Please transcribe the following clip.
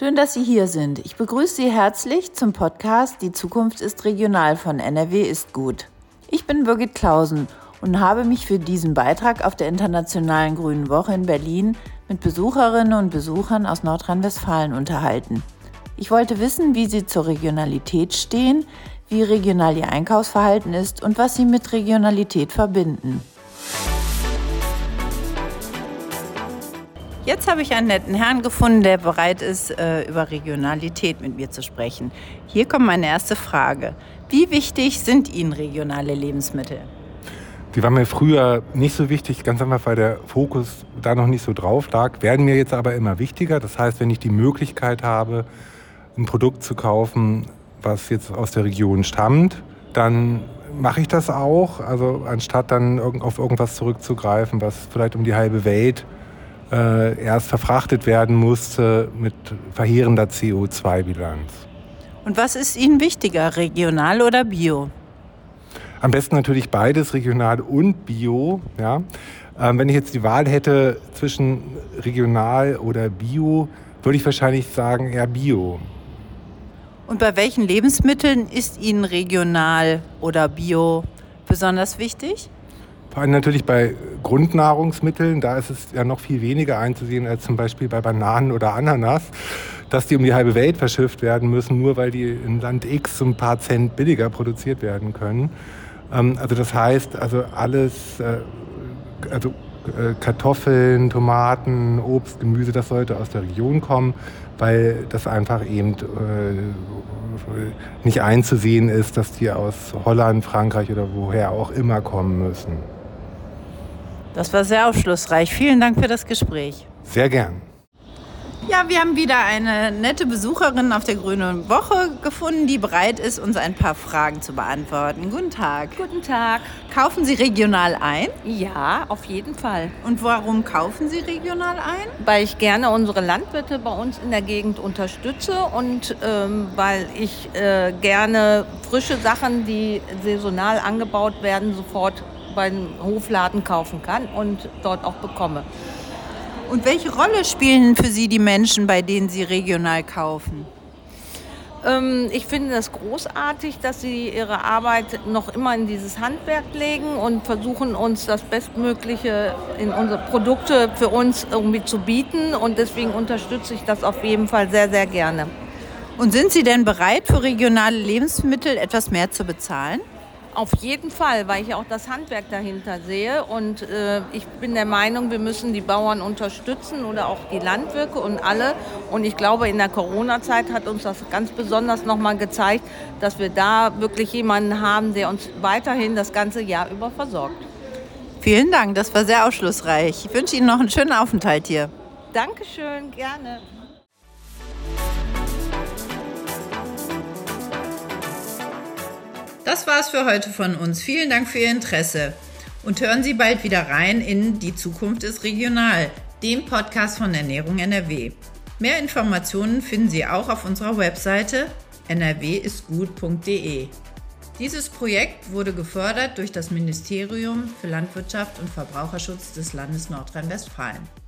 Schön, dass Sie hier sind. Ich begrüße Sie herzlich zum Podcast Die Zukunft ist regional von NRW ist gut. Ich bin Birgit Klausen und habe mich für diesen Beitrag auf der Internationalen Grünen Woche in Berlin mit Besucherinnen und Besuchern aus Nordrhein-Westfalen unterhalten. Ich wollte wissen, wie sie zur Regionalität stehen, wie regional ihr Einkaufsverhalten ist und was sie mit Regionalität verbinden. Jetzt habe ich einen netten Herrn gefunden, der bereit ist, äh, über Regionalität mit mir zu sprechen. Hier kommt meine erste Frage. Wie wichtig sind Ihnen regionale Lebensmittel? Die waren mir früher nicht so wichtig, ganz einfach, weil der Fokus da noch nicht so drauf lag, werden mir jetzt aber immer wichtiger. Das heißt, wenn ich die Möglichkeit habe, ein Produkt zu kaufen, was jetzt aus der Region stammt, dann mache ich das auch. Also anstatt dann auf irgendwas zurückzugreifen, was vielleicht um die halbe Welt äh, erst verfrachtet werden musste mit verheerender CO2-Bilanz. Und was ist Ihnen wichtiger, regional oder bio? Am besten natürlich beides, regional und bio. Ja. Ähm, wenn ich jetzt die Wahl hätte zwischen regional oder bio, würde ich wahrscheinlich sagen eher bio. Und bei welchen Lebensmitteln ist Ihnen regional oder bio besonders wichtig? Vor allem natürlich bei Grundnahrungsmitteln, da ist es ja noch viel weniger einzusehen als zum Beispiel bei Bananen oder Ananas, dass die um die halbe Welt verschifft werden müssen, nur weil die in Land X ein paar Cent billiger produziert werden können. Ähm, also das heißt, also alles, äh, also äh, Kartoffeln, Tomaten, Obst, Gemüse, das sollte aus der Region kommen, weil das einfach eben äh, nicht einzusehen ist, dass die aus Holland, Frankreich oder woher auch immer kommen müssen. Das war sehr aufschlussreich. Vielen Dank für das Gespräch. Sehr gern. Ja, wir haben wieder eine nette Besucherin auf der Grünen Woche gefunden, die bereit ist, uns ein paar Fragen zu beantworten. Guten Tag. Guten Tag. Kaufen Sie regional ein? Ja, auf jeden Fall. Und warum kaufen Sie regional ein? Weil ich gerne unsere Landwirte bei uns in der Gegend unterstütze und ähm, weil ich äh, gerne frische Sachen, die saisonal angebaut werden, sofort beim Hofladen kaufen kann und dort auch bekomme. Und welche Rolle spielen für Sie die Menschen, bei denen Sie regional kaufen? Ähm, ich finde das großartig, dass Sie Ihre Arbeit noch immer in dieses Handwerk legen und versuchen uns das Bestmögliche in unsere Produkte für uns irgendwie zu bieten. Und deswegen unterstütze ich das auf jeden Fall sehr, sehr gerne. Und sind Sie denn bereit, für regionale Lebensmittel etwas mehr zu bezahlen? Auf jeden Fall, weil ich auch das Handwerk dahinter sehe. Und äh, ich bin der Meinung, wir müssen die Bauern unterstützen oder auch die Landwirte und alle. Und ich glaube, in der Corona-Zeit hat uns das ganz besonders nochmal gezeigt, dass wir da wirklich jemanden haben, der uns weiterhin das ganze Jahr über versorgt. Vielen Dank, das war sehr aufschlussreich. Ich wünsche Ihnen noch einen schönen Aufenthalt hier. Dankeschön, gerne. Das war's für heute von uns. Vielen Dank für Ihr Interesse. Und hören Sie bald wieder rein in Die Zukunft ist regional, dem Podcast von Ernährung NRW. Mehr Informationen finden Sie auch auf unserer Webseite nrwistgut.de. Dieses Projekt wurde gefördert durch das Ministerium für Landwirtschaft und Verbraucherschutz des Landes Nordrhein-Westfalen.